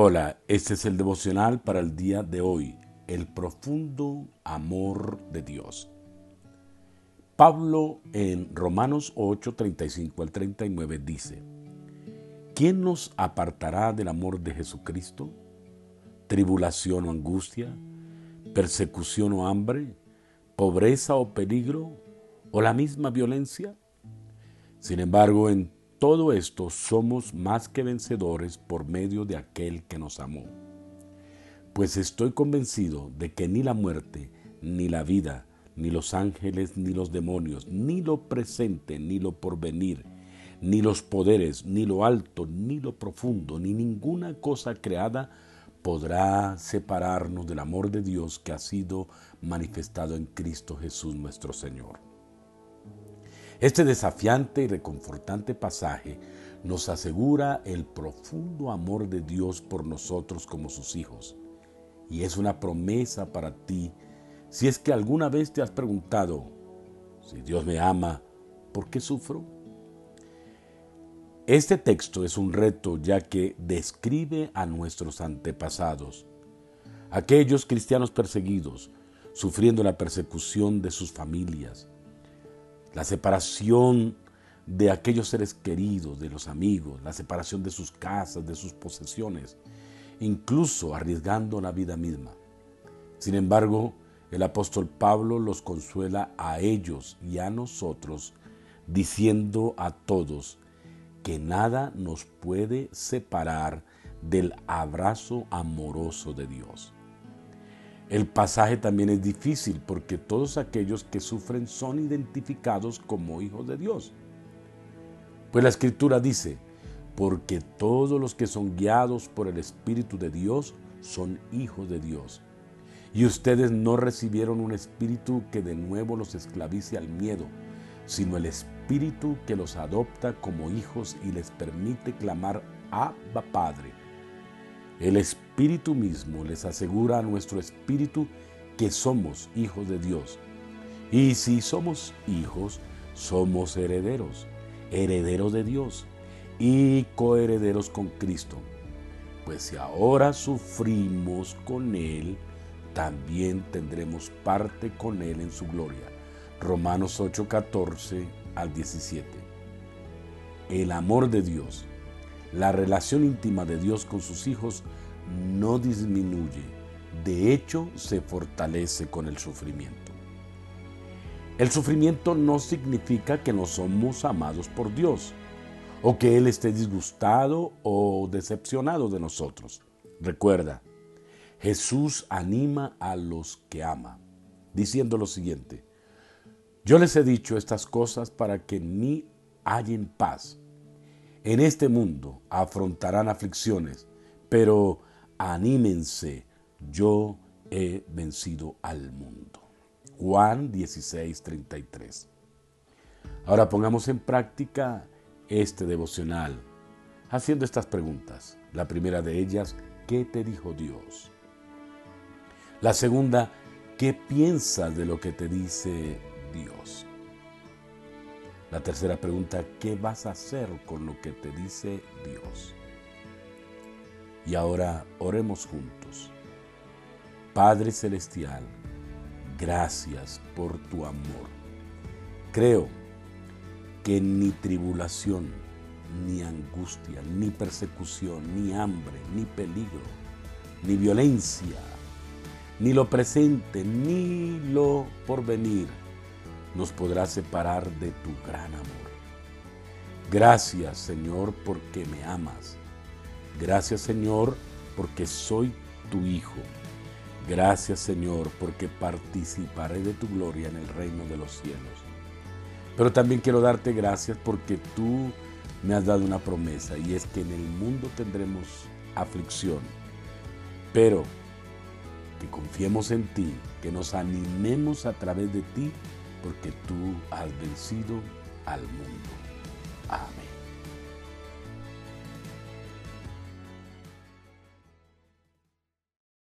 Hola, este es el devocional para el día de hoy, el profundo amor de Dios. Pablo en Romanos 8, 35 al 39 dice, ¿quién nos apartará del amor de Jesucristo? ¿Tribulación o angustia? ¿Persecución o hambre? ¿Pobreza o peligro? ¿O la misma violencia? Sin embargo, en todo esto somos más que vencedores por medio de aquel que nos amó. Pues estoy convencido de que ni la muerte, ni la vida, ni los ángeles, ni los demonios, ni lo presente, ni lo porvenir, ni los poderes, ni lo alto, ni lo profundo, ni ninguna cosa creada podrá separarnos del amor de Dios que ha sido manifestado en Cristo Jesús nuestro Señor. Este desafiante y reconfortante pasaje nos asegura el profundo amor de Dios por nosotros como sus hijos. Y es una promesa para ti si es que alguna vez te has preguntado, si Dios me ama, ¿por qué sufro? Este texto es un reto ya que describe a nuestros antepasados, aquellos cristianos perseguidos, sufriendo la persecución de sus familias, la separación de aquellos seres queridos, de los amigos, la separación de sus casas, de sus posesiones, incluso arriesgando la vida misma. Sin embargo, el apóstol Pablo los consuela a ellos y a nosotros, diciendo a todos que nada nos puede separar del abrazo amoroso de Dios. El pasaje también es difícil porque todos aquellos que sufren son identificados como hijos de Dios. Pues la escritura dice, porque todos los que son guiados por el Espíritu de Dios son hijos de Dios. Y ustedes no recibieron un espíritu que de nuevo los esclavice al miedo, sino el espíritu que los adopta como hijos y les permite clamar Abba Padre. El Espíritu mismo les asegura a nuestro espíritu que somos hijos de Dios. Y si somos hijos, somos herederos, herederos de Dios y coherederos con Cristo. Pues si ahora sufrimos con Él, también tendremos parte con Él en su gloria. Romanos 8, 14 al 17. El amor de Dios la relación íntima de Dios con sus hijos no disminuye, de hecho se fortalece con el sufrimiento. El sufrimiento no significa que no somos amados por Dios o que Él esté disgustado o decepcionado de nosotros. Recuerda, Jesús anima a los que ama, diciendo lo siguiente, yo les he dicho estas cosas para que en mí hallen paz. En este mundo afrontarán aflicciones, pero anímense, yo he vencido al mundo. Juan 16, 33. Ahora pongamos en práctica este devocional haciendo estas preguntas. La primera de ellas, ¿qué te dijo Dios? La segunda, ¿qué piensas de lo que te dice Dios? La tercera pregunta, ¿qué vas a hacer con lo que te dice Dios? Y ahora oremos juntos. Padre Celestial, gracias por tu amor. Creo que ni tribulación, ni angustia, ni persecución, ni hambre, ni peligro, ni violencia, ni lo presente, ni lo porvenir, nos podrá separar de tu gran amor. Gracias Señor porque me amas. Gracias Señor porque soy tu Hijo. Gracias Señor porque participaré de tu gloria en el reino de los cielos. Pero también quiero darte gracias porque tú me has dado una promesa y es que en el mundo tendremos aflicción. Pero que confiemos en ti, que nos animemos a través de ti porque tú has vencido al mundo. Amén.